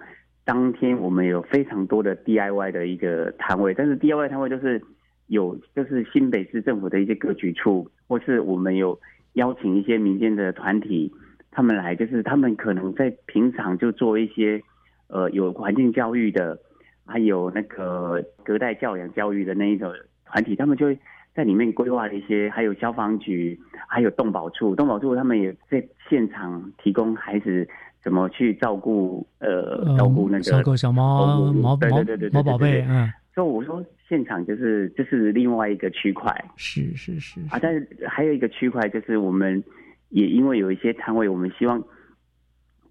当天我们有非常多的 DIY 的一个摊位，但是 DIY 摊位就是。有就是新北市政府的一些各局处，或是我们有邀请一些民间的团体，他们来，就是他们可能在平常就做一些，呃，有环境教育的，还有那个隔代教养教育的那一种团体，他们就会在里面规划一些，还有消防局，还有动保处，动保处他们也在现场提供孩子怎么去照顾，呃，照顾那个小狗、小猫、毛对对对对毛宝贝，嗯。所以我说，现场就是这是另外一个区块，是是是啊，但是还有一个区块就是我们也因为有一些摊位，我们希望，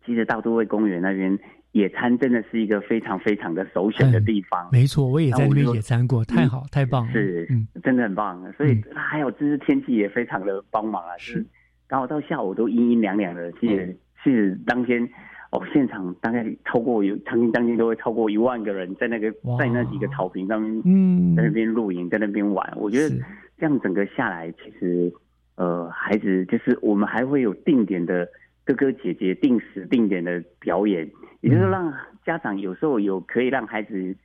其实大都会公园那边野餐真的是一个非常非常的首选的地方。没错，我也在那边野餐过，太好太棒了，是，嗯，真的很棒。所以还有就是天气也非常的帮忙啊，是，刚好到下午都阴阴凉凉的，其实是当天。哦，现场大概超过有，曾经当天都会超过一万个人在那个在那几个草坪上面，嗯，在那边露营，在那边玩。我觉得这样整个下来，其实呃，孩子就是我们还会有定点的哥哥姐姐定时定点的表演，也就是让家长有时候有可以让孩子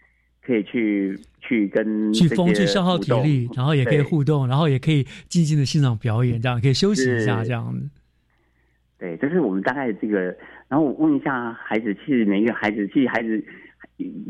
可以去去跟去风去消耗体力，然后也可以互动，然后也可以静静的欣赏表演，这样可以休息一下，这样子。对，这是我们大概这个。然后我问一下孩子，其实每一个孩子，其实孩子，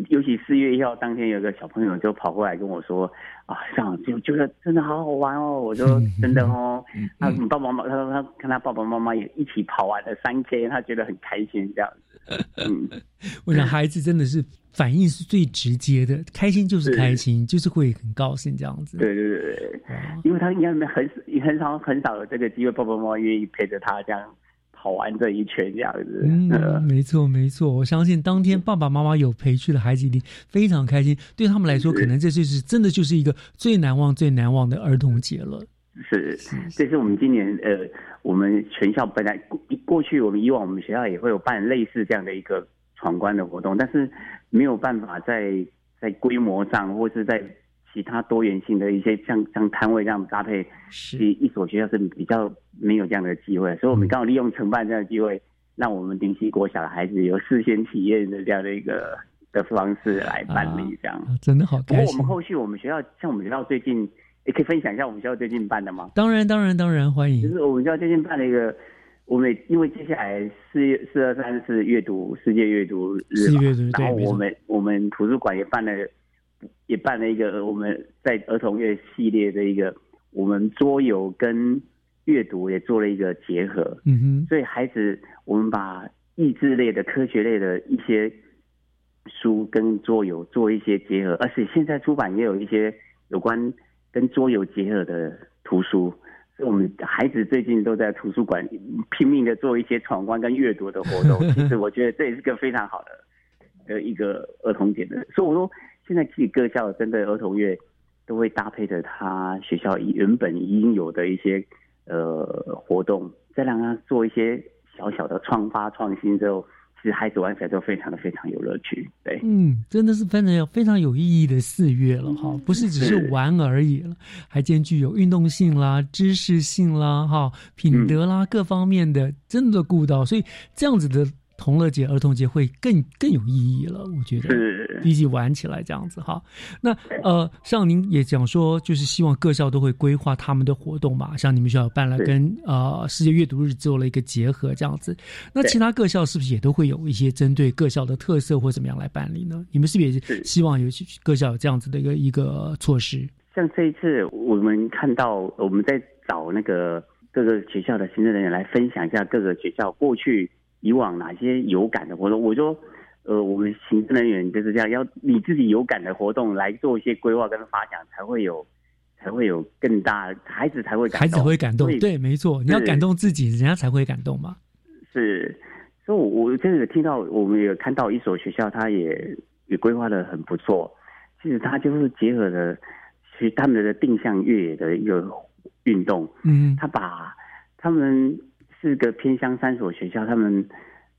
尤其四月一号当天，有个小朋友就跑过来跟我说：“啊，上就觉得真的好好玩哦。”我说：“真的哦。”他爸爸妈妈，他说他跟他爸爸妈妈也一起跑完了三 K，他觉得很开心这样子。嗯，我想孩子真的是反应是最直接的，开心就是开心，就是会很高兴这样子。对对对对，因为他应该很很少很少有这个机会，爸爸妈妈愿意陪着他这样。跑完这一圈这样子，嗯，没错没错，我相信当天爸爸妈妈有陪去的孩子一定非常开心，对他们来说，可能这就是真的就是一个最难忘最难忘的儿童节了。是，这是我们今年呃，我们全校本来过过去我们以往我们学校也会有办类似这样的一个闯关的活动，但是没有办法在在规模上或是在其他多元性的一些像像摊位这样搭配，是一所学校是比较没有这样的机会，所以我们刚好利用承办这样的机会，让我们顶溪国小的孩子有事先体验的这样的一个的方式来办理这样。啊真的好不过我们。后续我们学校像我们学校最近，也可以分享一下我们学校最近办的吗？当然，当然，当然欢迎。就是我们学校最近办了一个，我们因为接下来四月四二三是阅读世界阅读日然后我们我们图书馆也办了也办了一个我们在儿童乐系列的一个，我们桌游跟阅读也做了一个结合，嗯哼，所以孩子我们把益智类的、科学类的一些书跟桌游做一些结合，而且现在出版也有一些有关跟桌游结合的图书。所以我们孩子最近都在图书馆拼命的做一些闯关跟阅读的活动。其实我觉得这也是个非常好的呃一个儿童节的。所以我说，现在其实各校针对儿童乐都会搭配着他学校原本应有的一些呃活动，再让他做一些小小的创发创新之后，其实孩子玩起来都非常的非常有乐趣。对，嗯，真的是非常有非常有意义的四月了哈，不是只是是玩而已了，还兼具有运动性啦、知识性啦、哈品德啦、各方面的，真的顾到，所以这样子的同乐节、儿童节会更更有意义了，我觉得是比起玩起来这样子哈。那呃，像您也讲说，就是希望各校都会规划他们的活动嘛，像你们学校办了跟呃世界阅读日做了一个结合这样子，那其他各校是不是也都会有一些针对各校的特色或怎么样来办理呢？你们是不是也是希望有各校有这样子的一个一个措施？像这一次我们看到我们在找那个各个学校的行政人员来分享一下各个学校过去以往哪些有感的活动。我说，呃，我们行政人员就是这样，要你自己有感的活动来做一些规划跟发想，才会有才会有更大孩子才会感动，孩子会感动对，没错，你要感动自己，人家才会感动嘛。是，所以我我真的听到，我们也看到一所学校，它也也规划的很不错。其实它就是结合了其实他们的定向越野的一个运动，嗯，他把他们四个偏乡三所学校，他们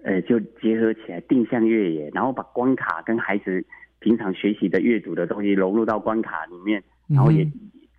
呃就结合起来定向越野，然后把关卡跟孩子平常学习的阅读的东西融入到关卡里面，然后也嗯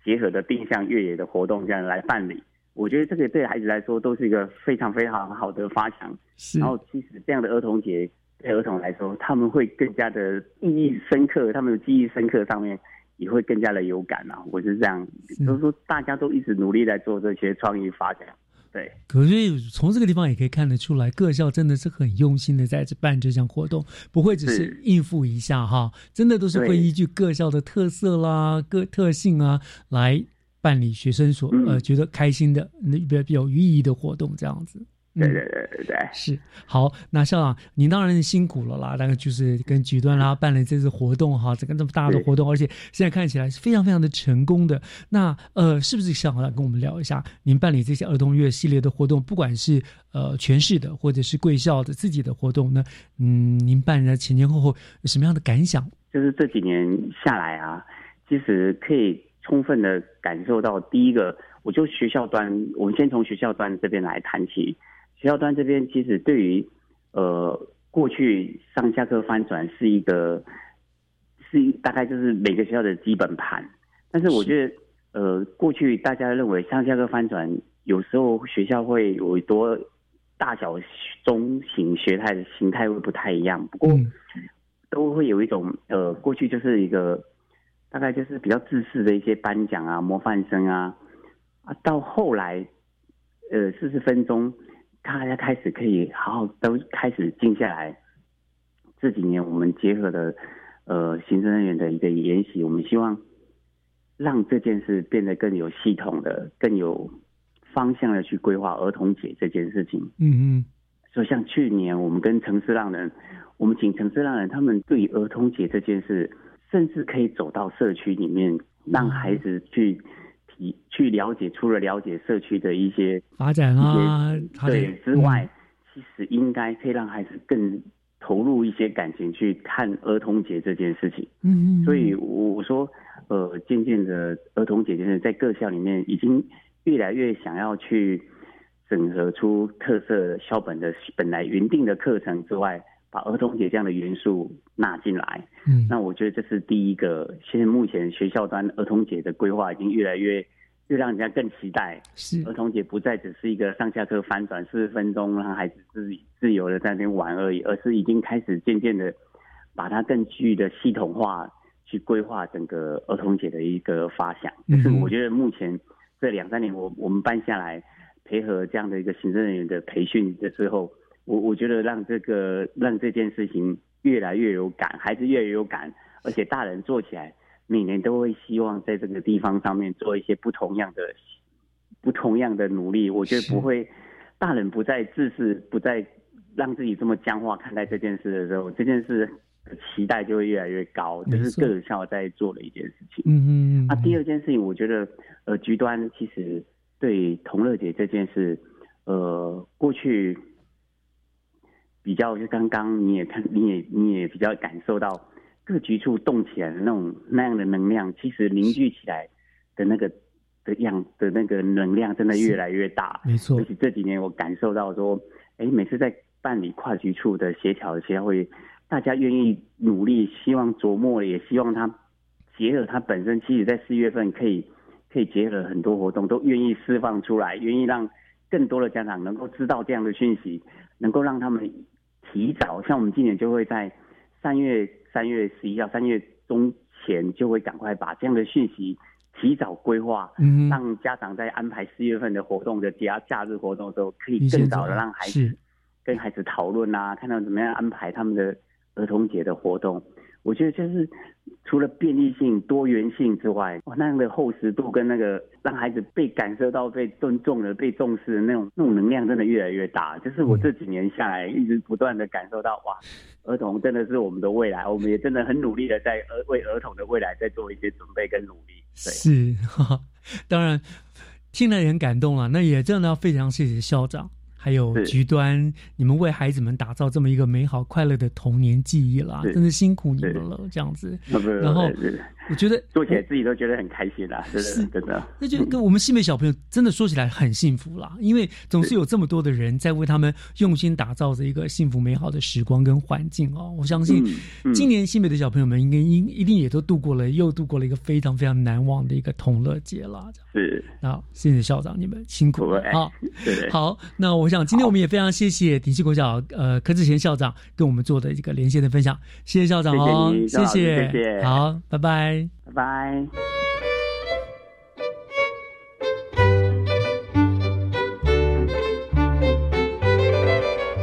结合的定向越野的活动这样来办理。我觉得这个对孩子来说都是一个非常非常好的发想。是然后其实这样的儿童节对儿童来说，他们会更加的意义深刻，他们的记忆深刻上面也会更加的有感啊。我是这样，就是说大家都一直努力在做这些创意发展。对，可是从这个地方也可以看得出来，各校真的是很用心的在这办这项活动，不会只是是。应付一下哈，真的都是会依据各校的特色啦、各特性啊来办理学生所、嗯。呃觉得开心的、那比较比较有意义的活动这样子。对对对对对，是好，那校长您当然辛苦了啦，那个就是跟局端啦办了这次活动哈，这个这么大的活动，而且现在看起来是非常非常的成功的。那呃，是不是校长来跟我们聊一下，您办理这些儿童乐系列的活动，不管是呃全市的或者是贵校的自己的活动呢？嗯，您办的前前后后有什么样的感想？就是这几年下来啊，其实可以充分的感受到，第一个，我就学校端，我们先从学校端这边来谈起。学校端这边其实对于呃过去上下课翻转是一个是一大概就是每个学校的基本盘，但是我觉得呃过去大家认为上下课翻转有时候学校会有多大小中型学态的形态会不太一样，不过。都会有一种呃，过去就是一个大概就是比较自私的一些颁奖啊、模范生啊，啊，到后来呃四十分钟，大家开始可以好好都开始静下来。这几年我们结合了呃行政人员的一个研习，我们希望让这件事变得更有系统的、更有方向的去规划儿童节这件事情。嗯嗯，所以像去年我们跟城市浪人，我们请城市浪人他们对于儿童节这件事，甚至可以走到社区里面，让孩子去提去了解，除了了解社区的一些发展啊对之外，其实应该可以让孩子更投入一些感情去看儿童节这件事情。嗯所以我说，呃，渐渐的，儿童节就是在各校里面已经越来越想要去整合出特色校本的本来原定的课程之外，把儿童节这样的元素纳进来。嗯，那我觉得这是第一个。现在目前学校端儿童节的规划已经越来越，越让人家更期待。是儿童节不再只是一个上下课翻转四十分钟，让孩子自自由的在那边玩而已，而是已经开始渐渐的把它更具的系统化去规划整个儿童节的一个发想。嗯就是我觉得目前这两三年，我我们办下来，配合这样的一个行政人员的培训的时候，我我觉得让这个让这件事情越来越有感，孩子越来越有感，而且大人做起来，每年都会希望在这个地方上面做一些不同样的不同样的努力。我觉得不会，大人不再自私，不再让自己这么僵化看待这件事的时候，这件事的期待就会越来越高。这是没错各校在做的一件事情。嗯嗯那、第二件事情，我觉得呃，局端其实对同乐节这件事，呃，过去比较就刚刚你也看，你也你也比较感受到各局处动起来的那种那样的能量，其实凝聚起来的那个的样的那个能量，真的越来越大。没错而且这几年，我感受到说，哎，每次在办理跨局处的协调协会，大家愿意努力，希望琢磨，也希望他结合他本身，其实在四月份可以可以结合很多活动，都愿意释放出来，愿意让更多的家长能够知道这样的讯息，能够让他们提早，像我们今年就会在三月三月十一号三月中前就会赶快把这样的讯息提早规划，嗯让家长在安排四月份的活动的假假日活动的时候，可以更早的让孩子跟孩子讨论啊，看到怎么样安排他们的儿童节的活动。我觉得就是除了便利性、多元性之外，哇，那样的厚实度跟那个让孩子被感受到被尊重的、被重视的那种那种能量，真的越来越大。就是我这几年下来，一直不断的感受到，哇，儿童真的是我们的未来，我们也真的很努力的在儿为儿童的未来在做一些准备跟努力。对。是，哈，当然听了也很感动了。那也真的要非常谢谢校长，还有是。局端，你们为孩子们打造这么一个美好快乐的童年记忆啦，真是辛苦你们了。这样子，然后是我觉得做起来自己都觉得很开心啦，真的真的。那就跟我们新北小朋友真的说起来很幸福啦，因为总是有这么多的人在为他们用心打造着一个幸福美好的时光跟环境哦。我相信今年新北的小朋友们应该应一定也都度过了又度过了一个非常非常难忘的一个同乐节了。是，好，谢谢校长，你们辛苦了会。好，好，那我想今天我们也非常谢谢顶溪国小呃柯志贤校长跟我们做的这个连线的分享，谢谢校长哦，谢谢你谢谢。好，拜，拜拜。拜拜。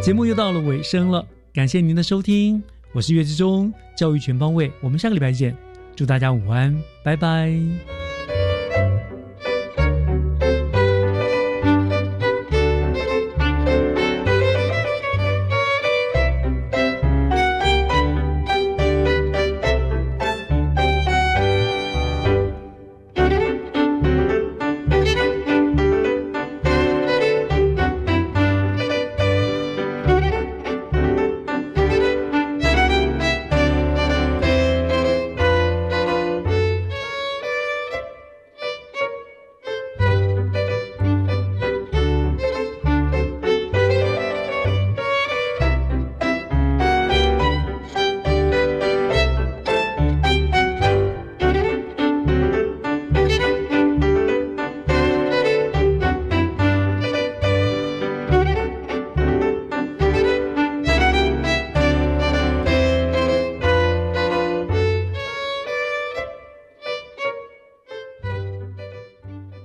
节目又到了尾声了，感谢您的收听，我是岳志忠，教育全方位，我们下个礼拜见，祝大家午安，拜拜。